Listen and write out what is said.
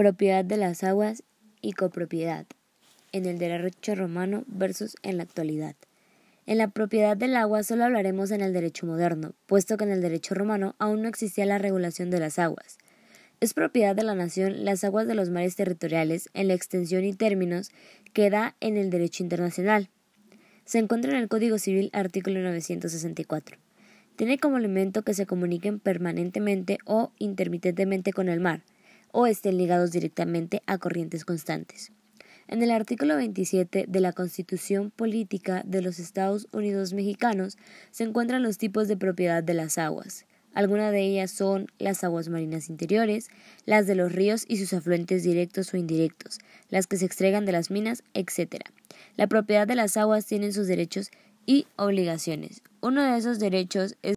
Propiedad de las aguas y copropiedad en el derecho romano versus en la actualidad. En la propiedad del agua solo hablaremos en el derecho moderno, puesto que en el derecho romano aún no existía la regulación de las aguas. Es propiedad de la nación las aguas de los mares territoriales en la extensión y términos que da en el derecho internacional. Se encuentra en el Código Civil artículo 964. Tiene como elemento que se comuniquen permanentemente o intermitentemente con el mar, o estén ligados directamente a corrientes constantes. En el artículo 27 de la Constitución Política de los Estados Unidos Mexicanos se encuentran los tipos de propiedad de las aguas. Algunas de ellas son las aguas marinas interiores, las de los ríos y sus afluentes directos o indirectos, las que se extraigan de las minas, etc. La propiedad de las aguas tiene sus derechos y obligaciones. Uno de esos derechos es